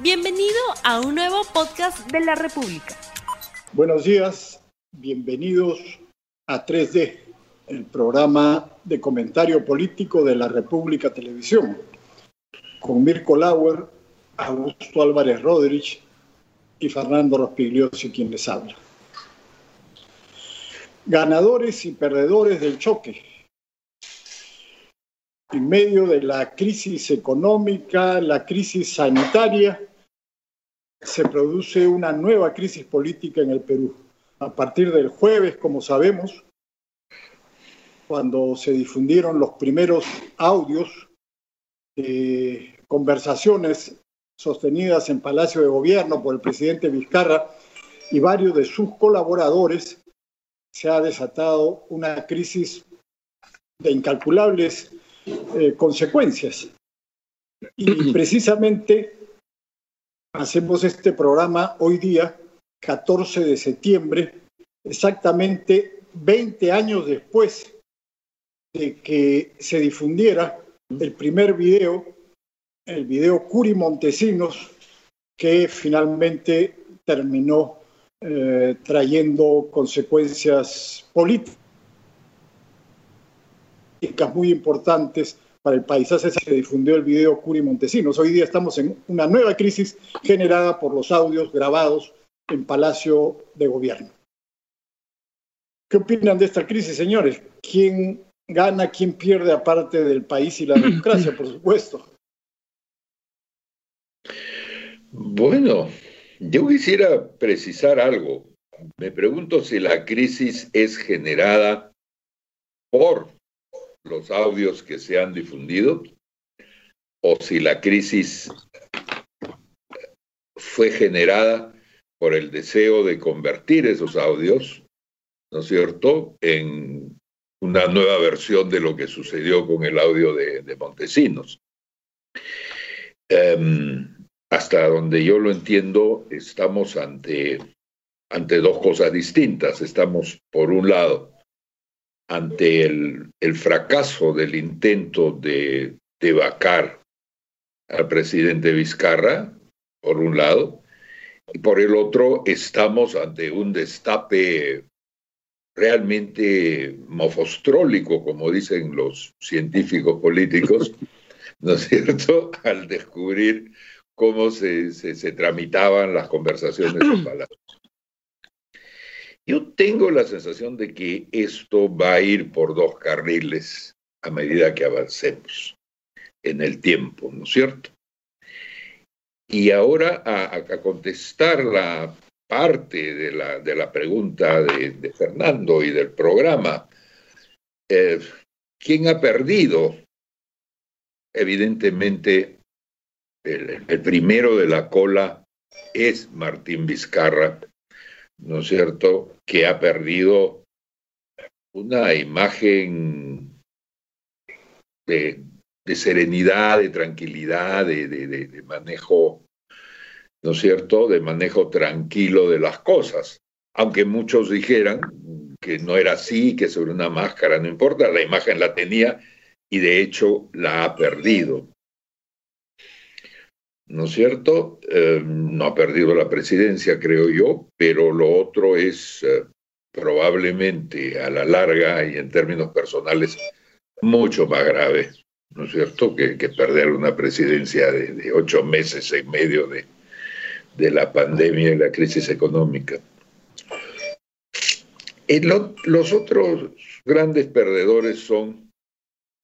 Bienvenido a un nuevo podcast de la República. Buenos días, bienvenidos a 3D, el programa de comentario político de la República Televisión, con Mirko Lauer, Augusto Álvarez Rodríguez y Fernando Rospigliosi quien les habla. Ganadores y perdedores del choque. En medio de la crisis económica, la crisis sanitaria, se produce una nueva crisis política en el Perú. A partir del jueves, como sabemos, cuando se difundieron los primeros audios de conversaciones sostenidas en Palacio de Gobierno por el presidente Vizcarra y varios de sus colaboradores, se ha desatado una crisis de incalculables eh, consecuencias. Y precisamente hacemos este programa hoy día, 14 de septiembre, exactamente 20 años después de que se difundiera el primer video, el video Curi Montesinos, que finalmente terminó eh, trayendo consecuencias políticas muy importantes para el país. Hace se difundió el video Curi Montesinos. Hoy día estamos en una nueva crisis generada por los audios grabados en Palacio de Gobierno. ¿Qué opinan de esta crisis, señores? ¿Quién gana, quién pierde aparte del país y la democracia, por supuesto? Bueno, yo quisiera precisar algo. Me pregunto si la crisis es generada por los audios que se han difundido o si la crisis fue generada por el deseo de convertir esos audios, ¿no es cierto?, en una nueva versión de lo que sucedió con el audio de, Montesinos. Em, hasta donde yo lo entiendo, estamos ante, ante dos cosas distintas. Estamos, por un lado, ante el, fracaso del intento de, de vacar al presidente Vizcarra, por un lado, y por el otro estamos ante un destape realmente mofostrólico, como dicen los científicos políticos, ¿no es cierto?, al descubrir cómo se, se, tramitaban las conversaciones en Palacio. Yo tengo la sensación de que esto va a ir por dos carriles a medida que avancemos en el tiempo, ¿no es cierto? Y ahora a, contestar la parte de la, de la pregunta de, Fernando y del programa, eh, ¿quién ha perdido? Evidentemente, el primero de la cola es Martín Vizcarra, ¿no es cierto?, que ha perdido una imagen de, serenidad, de tranquilidad, de, manejo, ¿no es cierto?, de manejo tranquilo de las cosas. Aunque muchos dijeran que no era así, que sobre una máscara no importa, la imagen la tenía y de hecho la ha perdido. ¿No es cierto? Eh, no ha perdido la presidencia, creo yo, pero lo otro es eh, probablemente a la larga y en términos personales mucho más grave, ¿no es cierto?, que, perder una presidencia de, ocho meses en medio de, de, la pandemia y la crisis económica. los otros grandes perdedores son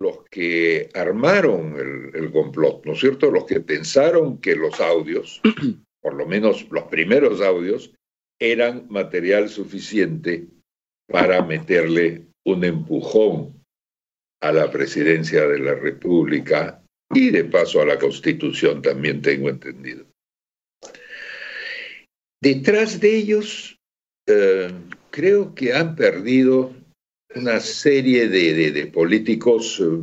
los que armaron el, complot, ¿no es cierto? Los que pensaron que los audios, por lo menos los primeros audios, eran material suficiente para meterle un empujón a la presidencia de la República y de paso a la Constitución también tengo entendido. Detrás de ellos eh, creo que han perdido una serie de, políticos eh,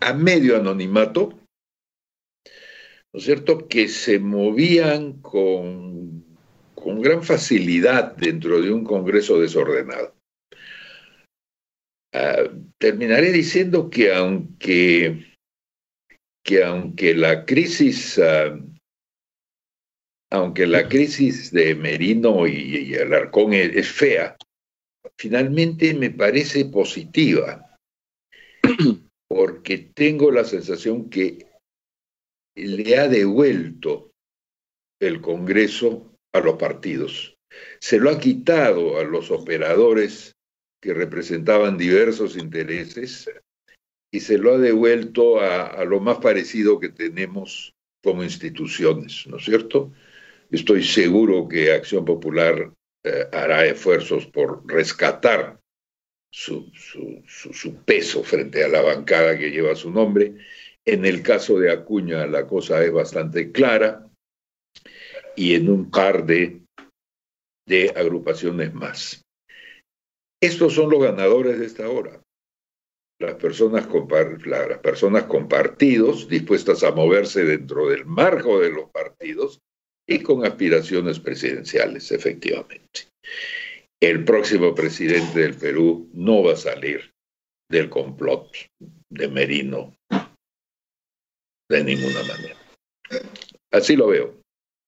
a medio anonimato, ¿no es cierto?, que se movían con, con gran facilidad dentro de un Congreso desordenado. Ah, terminaré diciendo que aunque, que aunque la crisis ah, aunque la crisis de Merino y, Alarcón es, fea, finalmente me parece positiva, porque tengo la sensación que le ha devuelto el Congreso a los partidos. Se lo ha quitado a los operadores que representaban diversos intereses y se lo ha devuelto a, lo más parecido que tenemos como instituciones, ¿no es cierto? Estoy seguro que Acción Popular eh, hará esfuerzos por rescatar su, su, peso frente a la bancada que lleva su nombre. En el caso de Acuña la cosa es bastante clara y en un par de, agrupaciones más. Estos son los ganadores de esta hora las personas, las personas con partidos dispuestas a moverse dentro del marco de los partidos y con aspiraciones presidenciales, efectivamente. El próximo presidente del Perú no va a salir del complot de Merino de ninguna manera. Así lo veo.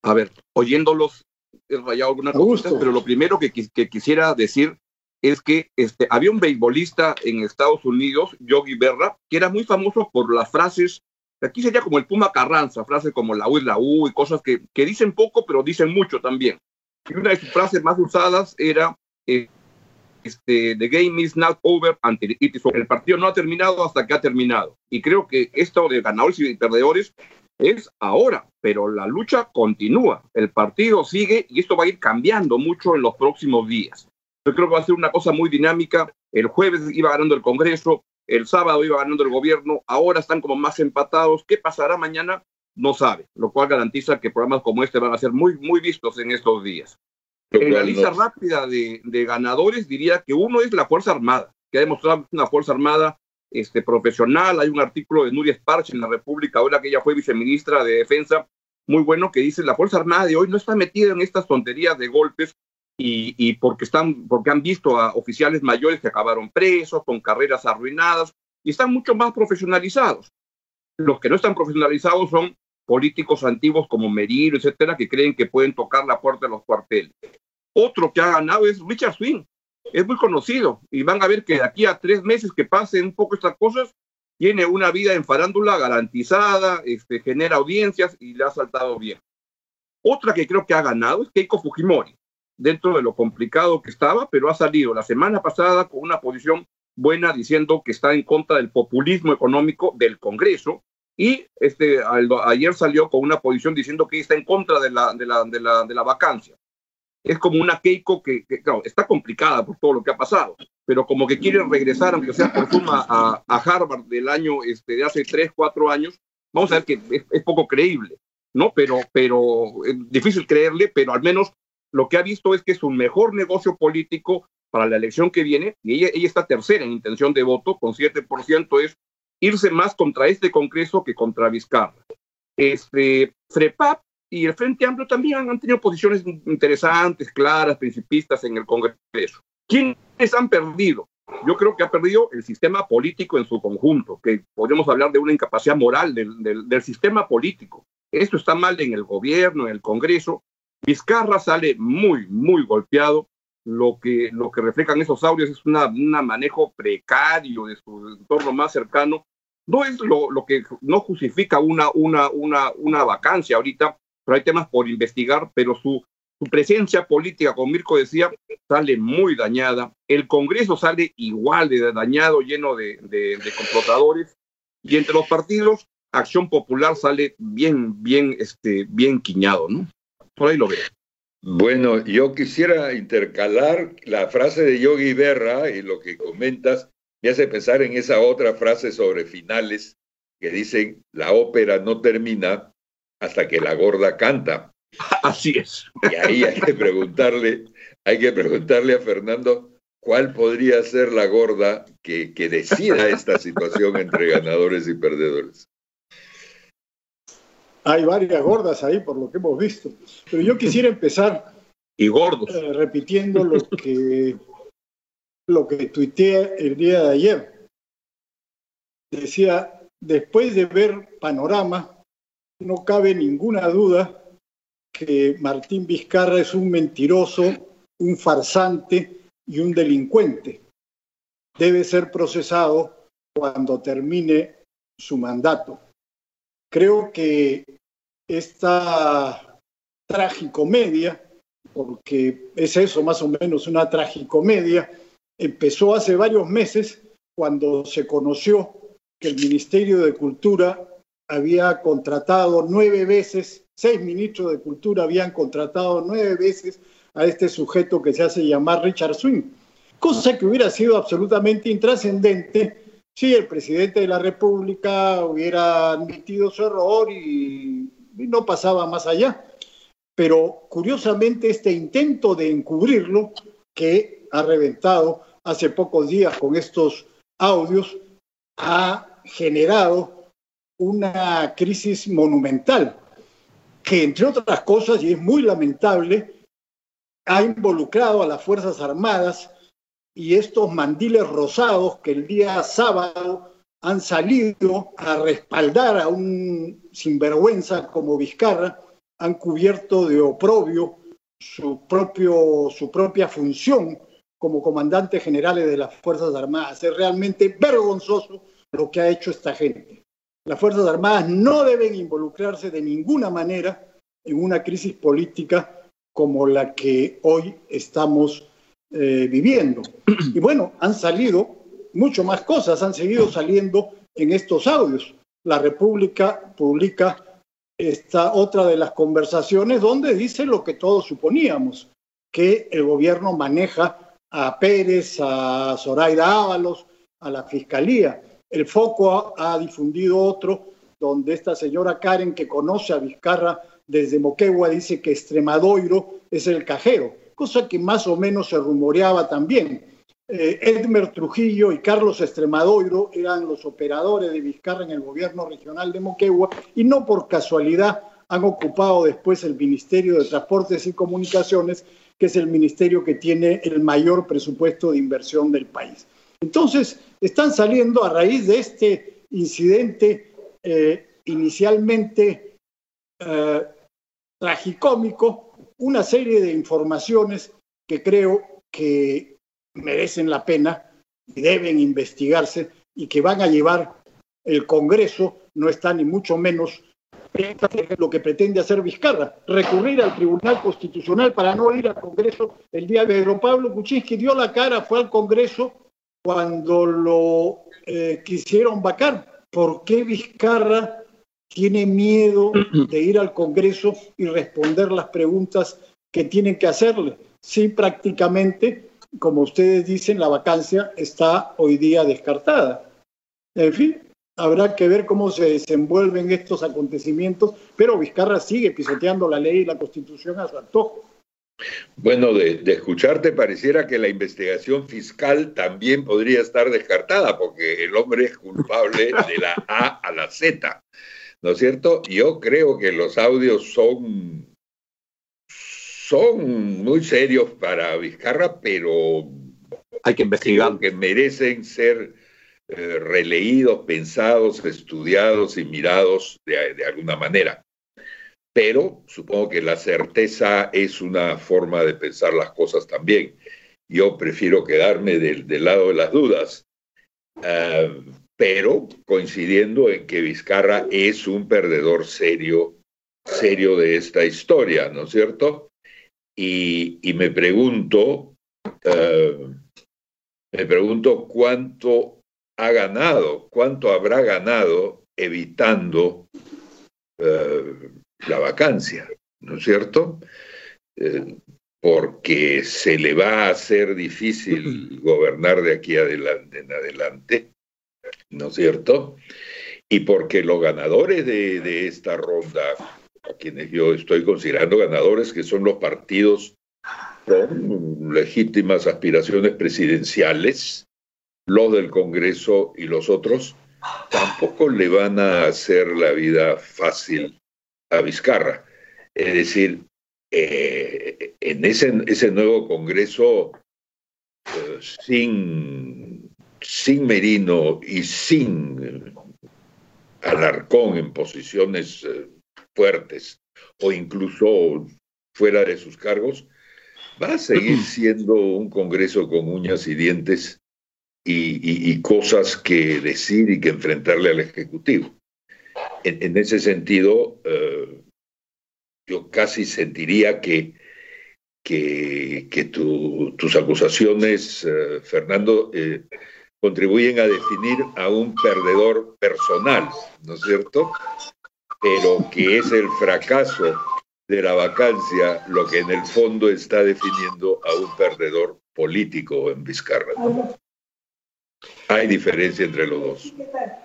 A ver, oyéndolos, he rayado alguna cosa, pero lo primero que, que quisiera decir es que este, había un beisbolista en Estados Unidos, Yogi Berra, que era muy famoso por las frases, aquí sería como el Puma Carranza, frases como la U es la U y cosas que, que dicen poco, pero dicen mucho también. Y una de sus frases más usadas era, eh, este, The game is not over until it is over. El partido no ha terminado hasta que ha terminado. Y creo que esto de ganadores y perdedores es ahora, pero la lucha continúa. El partido sigue y esto va a ir cambiando mucho en los próximos días. Yo creo que va a ser una cosa muy dinámica. El jueves iba ganando el Congreso, el sábado iba ganando el gobierno, ahora están como más empatados. ¿Qué pasará mañana? No sabe, lo cual garantiza que programas como este van a ser muy, muy vistos en estos días. En la lista rápida de, ganadores diría que uno es la Fuerza Armada, que ha demostrado una Fuerza Armada este, profesional. Hay un artículo de Nuria Sparch en la República, ahora que ella fue viceministra de Defensa, muy bueno, que dice la Fuerza Armada de hoy no está metida en estas tonterías de golpes y, porque, están, porque han visto a oficiales mayores que acabaron presos, con carreras arruinadas, y están mucho más profesionalizados. Los que no están profesionalizados son políticos antiguos como Merino, etcétera, que creen que pueden tocar la puerta de los cuarteles. Otro que ha ganado es Richard Swing, es muy conocido, y van a ver que de aquí a tres meses que pasen un poco estas cosas, tiene una vida en farándula garantizada, este, genera audiencias y le ha saltado bien. Otra que creo que ha ganado es Keiko Fujimori dentro de lo complicado que estaba, pero ha salido la semana pasada con una posición buena diciendo que está en contra del populismo económico del Congreso y este, ayer salió con una posición diciendo que está en contra de la, de la, de la, de la vacancia. Es como una Keiko que, claro, está complicada por todo lo que ha pasado, pero como que quiere regresar, aunque sea por suma, a, a Harvard del año este, de hace tres, cuatro años, vamos a ver que es, es poco creíble, ¿no? Pero, pero es difícil creerle, pero al menos lo que ha visto es que es un mejor negocio político para la elección que viene, y ella, ella está tercera en intención de voto, con 7%, es irse más contra este Congreso que contra Vizcarra. Este, FREPAP y el Frente Amplio también han tenido posiciones interesantes, claras, principistas en el Congreso. ¿Quiénes han perdido? Yo creo que ha perdido el sistema político en su conjunto, que podemos hablar de una incapacidad moral del, del, del sistema político. Esto está mal en el gobierno, en el Congreso, Vizcarra sale muy, muy golpeado. Lo que, lo que reflejan esos audios es un manejo precario de su entorno más cercano. No es lo, lo que no justifica una, una, una, una vacancia ahorita, pero hay temas por investigar, pero su, su presencia política, como Mirko decía, sale muy dañada. El Congreso sale igual de dañado, lleno de, de, de complotadores. Y entre los partidos, Acción Popular sale bien, bien, este, bien quiñado, ¿no? Por ahí lo veo. Bueno, yo quisiera intercalar la frase de Yogi Berra y lo que comentas me hace pensar en esa otra frase sobre finales que dicen la ópera no termina hasta que la gorda canta. Así es. Y ahí hay que preguntarle, hay que preguntarle a Fernando cuál podría ser la gorda que, que decida esta situación entre ganadores y perdedores hay varias gordas ahí por lo que hemos visto. Pero yo quisiera empezar y gordos. Eh, repitiendo lo que, lo que tuiteé el día de ayer. Decía, después de ver Panorama, no cabe ninguna duda que Martín Vizcarra es un mentiroso, un farsante y un delincuente. Debe ser procesado cuando termine su mandato. Creo que esta tragicomedia, porque es eso más o menos una tragicomedia, empezó hace varios meses cuando se conoció que el Ministerio de Cultura había contratado nueve veces, seis ministros de Cultura habían contratado nueve veces a este sujeto que se hace llamar Richard Swing, cosa que hubiera sido absolutamente intrascendente si el presidente de la República hubiera admitido su error y, no pasaba más allá. Pero curiosamente este intento de encubrirlo, que ha reventado hace pocos días con estos audios, ha generado una crisis monumental que, entre otras cosas, y es muy lamentable, ha involucrado a las Fuerzas Armadas y estos mandiles rosados que el día sábado han salido a respaldar a un sinvergüenza como Vizcarra, han cubierto de oprobio su, propio, su propia función como comandantes generales de las Fuerzas Armadas. Es realmente vergonzoso lo que ha hecho esta gente. Las Fuerzas Armadas no deben involucrarse de ninguna manera en una crisis política como la que hoy estamos eh, viviendo. Y bueno, han salido mucho más cosas, han seguido saliendo en estos audios. La República publica esta otra de las conversaciones donde dice lo que todos suponíamos, que el gobierno maneja a Pérez, a Zoraida Ábalos, a la Fiscalía. El Foco ha, difundido otro donde esta señora Karen, que conoce a Vizcarra desde Moquegua, dice que Extremadoiro es el cajero, cosa que más o menos se rumoreaba también. Eh, Edmer Trujillo y Carlos Extremadoiro eran los operadores de Vizcarra en el gobierno regional de Moquegua y no por casualidad han ocupado después el Ministerio de Transportes y Comunicaciones, que es el ministerio que tiene el mayor presupuesto de inversión del país. Entonces, están saliendo a raíz de este incidente eh, inicialmente eh, tragicómico una serie de informaciones que creo que merecen la pena y deben investigarse y que van a llevar el Congreso, no está ni mucho menos lo que pretende hacer Vizcarra, recurrir al Tribunal Constitucional para no ir al Congreso el día de Pedro Pablo Kuczynski dio la cara, fue al Congreso cuando lo eh, quisieron vacar. ¿Por qué Vizcarra tiene miedo de ir al Congreso y responder las preguntas que tienen que hacerle? Sí, prácticamente, como ustedes dicen, la vacancia está hoy día descartada. En fin, habrá que ver cómo se desenvuelven estos acontecimientos, pero Vizcarra sigue pisoteando la ley y la constitución a su antojo. Bueno, de, escucharte pareciera que la investigación fiscal también podría estar descartada, porque el hombre es culpable de la A a la Z, ¿no es cierto? Yo creo que los audios son, son muy serios para Vizcarra, pero hay que investigar. Que merecen ser eh, releídos, pensados, estudiados y mirados de alguna manera pero supongo que la certeza es una forma de pensar las cosas también. Yo prefiero quedarme del, lado de las dudas, ah, pero coincidiendo en que Vizcarra es un perdedor serio, serio de esta historia, ¿no es cierto? Y, me pregunto, ah, me pregunto cuánto ha ganado, cuánto habrá ganado evitando ah, la vacancia, ¿no es cierto? Eh, porque se le va a hacer difícil gobernar de aquí adelante, en adelante, ¿no es cierto? Y porque los ganadores de, de esta ronda, a quienes yo estoy considerando ganadores, que son los partidos con legítimas aspiraciones presidenciales, los del Congreso y los otros, tampoco le van a hacer la vida fácil a Vizcarra. Es decir, eh, en ese, ese, nuevo Congreso, eh, sin, sin Merino y sin Alarcón en posiciones eh, fuertes, o incluso fuera de sus cargos, va a seguir siendo un Congreso con uñas y dientes y, cosas que decir y que enfrentarle al Ejecutivo. En, ese sentido, eh, yo casi sentiría que, que, tus acusaciones, eh, Fernando, contribuyen a definir a un perdedor personal, ¿no es cierto? Pero que es el fracaso de la vacancia lo que en el fondo está definiendo a un perdedor político en Vizcarra. Hay diferencia entre los dos.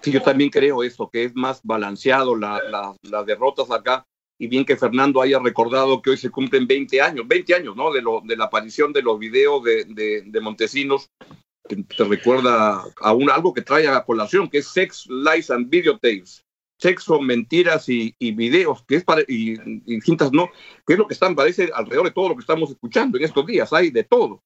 Sí, yo también creo eso, que es más balanceado las derrotas acá. Y bien que Fernando haya recordado que hoy se cumplen 20 años, 20 años, ¿no? De, lo, de la aparición de los videos de, de, Montesinos, que te recuerda a un, algo que trae a colación, que es Sex, Lies and Videotapes. Sexo, mentiras y, videos, que es para, y, distintas no, que es lo que están, parece, alrededor de todo lo que estamos escuchando en estos días, hay de todo,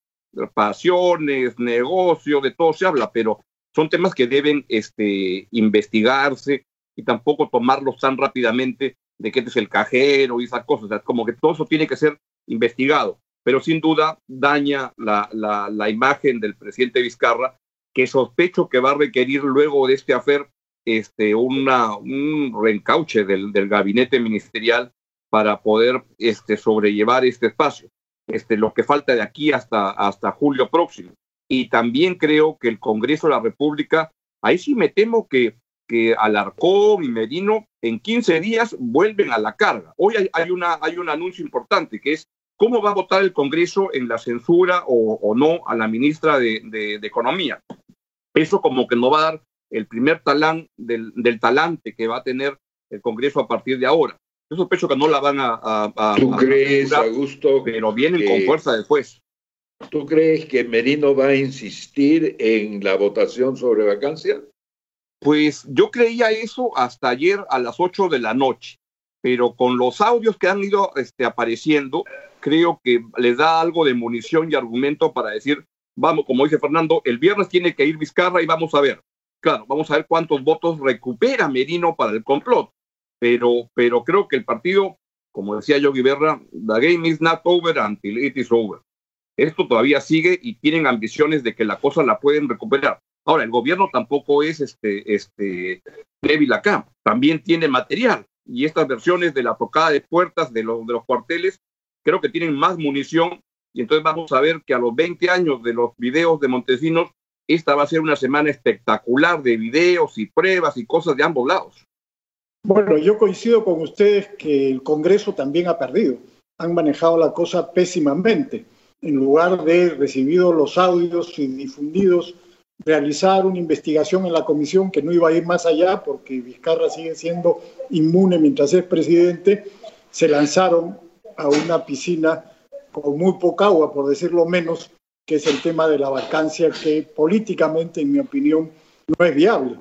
pasiones, negocio, de todo se habla, pero son temas que deben este, investigarse y tampoco tomarlos tan rápidamente de que este es el cajero y esas cosas, como que todo eso tiene que ser investigado, pero sin duda daña la, la, imagen del presidente Vizcarra, que sospecho que va a requerir luego de este afer este, una, un reencauche del, del, gabinete ministerial para poder este, sobrellevar este espacio, este, lo que falta de aquí hasta, hasta julio próximo. Y también creo que el Congreso de la República, ahí sí me temo que, que Alarcón y Merino en 15 días vuelven a la carga. Hoy hay, hay, una, hay un anuncio importante que es cómo va a votar el Congreso en la censura o, o no a la ministra de, de, de Economía. Eso como que no va a dar el primer talán del, talante que va a tener el Congreso a partir de ahora. Yo sospecho que no la van a... ¿Tú crees, Augusto? Pero vienen con fuerza después. ¿Tú crees que Merino va a insistir en la votación sobre vacancia? Pues yo creía eso hasta ayer a las 8 de la noche, pero con los audios que han ido este, apareciendo, creo que les da algo de munición y argumento para decir, vamos, como dice Fernando, el viernes tiene que ir Vizcarra y vamos a ver claro, vamos a ver cuántos votos recupera Merino para el complot. Pero, pero creo que el partido, como decía Yogi Berra, the game is not over until it is over. Esto todavía sigue y tienen ambiciones de que la cosa la pueden recuperar. Ahora, el gobierno tampoco es este, este débil acá, también tiene material. Y estas versiones de la tocada de puertas de los, de los cuarteles creo que tienen más munición. Y entonces vamos a ver que a los 20 años de los videos de Montesinos esta va a ser una semana espectacular de videos y pruebas y cosas de ambos lados. Bueno, yo coincido con ustedes que el Congreso también ha perdido. Han manejado la cosa pésimamente. En lugar de recibidos los audios y difundidos, realizar una investigación en la comisión que no iba a ir más allá porque Vizcarra sigue siendo inmune mientras es presidente, se lanzaron a una piscina con muy poca agua, por decirlo menos, que es el tema de la vacancia que políticamente, en mi opinión, no es viable.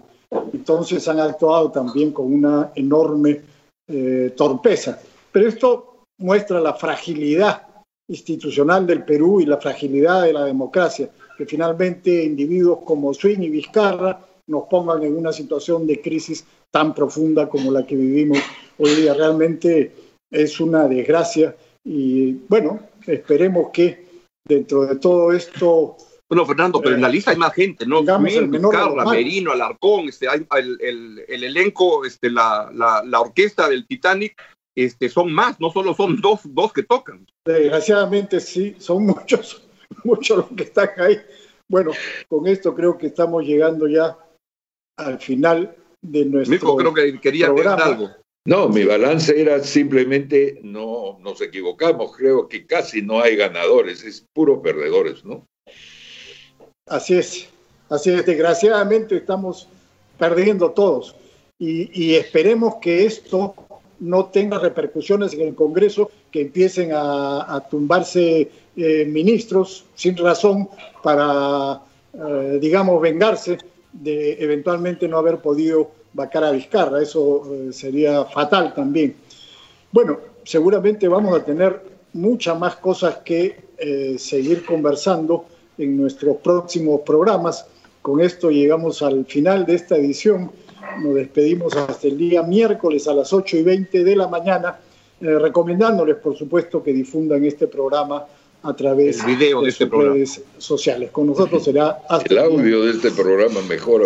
Entonces han actuado también con una enorme eh, torpeza. Pero esto muestra la fragilidad institucional del Perú y la fragilidad de la democracia, que finalmente individuos como Swing y Vizcarra nos pongan en una situación de crisis tan profunda como la que vivimos hoy día. Realmente es una desgracia y bueno, esperemos que dentro de todo esto. Bueno, Fernando, pero en la lista hay más gente, ¿no? Carla, Merino, Alarcón, este, hay, el, el, elenco, este, la, la, la, orquesta del Titanic, este, son más, no solo son dos, dos que tocan. Desgraciadamente sí, son muchos, muchos los que están ahí. Bueno, con esto creo que estamos llegando ya al final de nuestro Mico, creo que quería programa. algo. No, mi balance era simplemente no nos equivocamos, creo que casi no hay ganadores, es puro perdedores, ¿no? Así es, así es, desgraciadamente estamos perdiendo todos y, esperemos que esto no tenga repercusiones en el Congreso, que empiecen a, tumbarse eh, ministros sin razón para, eh, digamos, vengarse de eventualmente no haber podido vacar a Vizcarra, eso eh, sería fatal también. Bueno, seguramente vamos a tener muchas más cosas que eh, seguir conversando en nuestros próximos programas. Con esto llegamos al final de esta edición. Nos despedimos hasta el día miércoles a las 8 y 20 de la mañana, eh, recomendándoles, por supuesto, que difundan este programa a través de, de este sus redes sociales. Con nosotros será hasta el audio de este programa mejora.